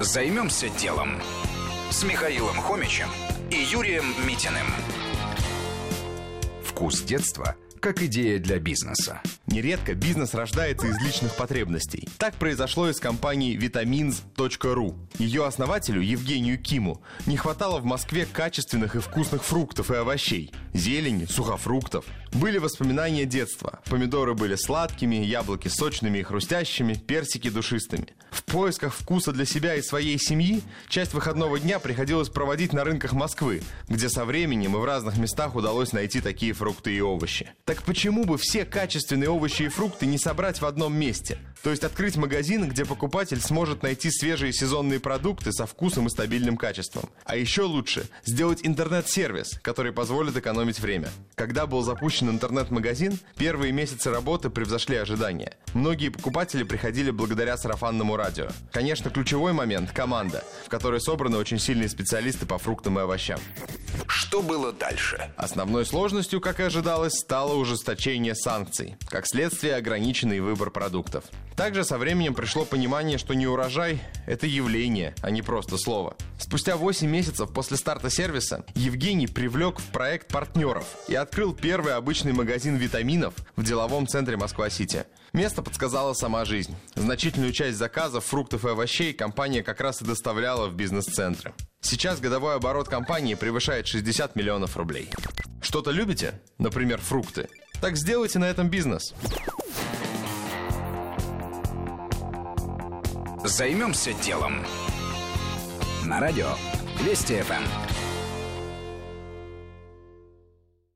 Займемся делом с Михаилом Хомичем и Юрием Митиным. Вкус детства как идея для бизнеса. Нередко бизнес рождается из личных потребностей. Так произошло и с компанией vitamins.ru. Ее основателю Евгению Киму не хватало в Москве качественных и вкусных фруктов и овощей, зелени, сухофруктов. Были воспоминания детства. Помидоры были сладкими, яблоки сочными и хрустящими, персики душистыми. В поисках вкуса для себя и своей семьи часть выходного дня приходилось проводить на рынках Москвы, где со временем и в разных местах удалось найти такие фрукты и овощи. Так почему бы все качественные овощи и фрукты не собрать в одном месте? То есть открыть магазин, где покупатель сможет найти свежие сезонные продукты со вкусом и стабильным качеством. А еще лучше сделать интернет-сервис, который позволит экономить время. Когда был запущен интернет-магазин, первые месяцы работы превзошли ожидания. Многие покупатели приходили благодаря сарафанному радио. Конечно, ключевой момент – команда, в которой собраны очень сильные специалисты по фруктам и овощам. Что было дальше? Основной сложностью, как и ожидалось, стало ужесточение санкций. Как следствие, ограниченный выбор продуктов. Также со временем пришло понимание, что не урожай – это явление, а не просто слово. Спустя 8 месяцев после старта сервиса Евгений привлек в проект партнеров и открыл первый обычный магазин витаминов в деловом центре Москва-Сити. Место подсказала сама жизнь. Значительную часть заказов, фруктов и овощей компания как раз и доставляла в бизнес-центры. Сейчас годовой оборот компании превышает 60 миллионов рублей. Что-то любите? Например, фрукты? Так сделайте на этом бизнес. Займемся делом. На радио Вести ФМ.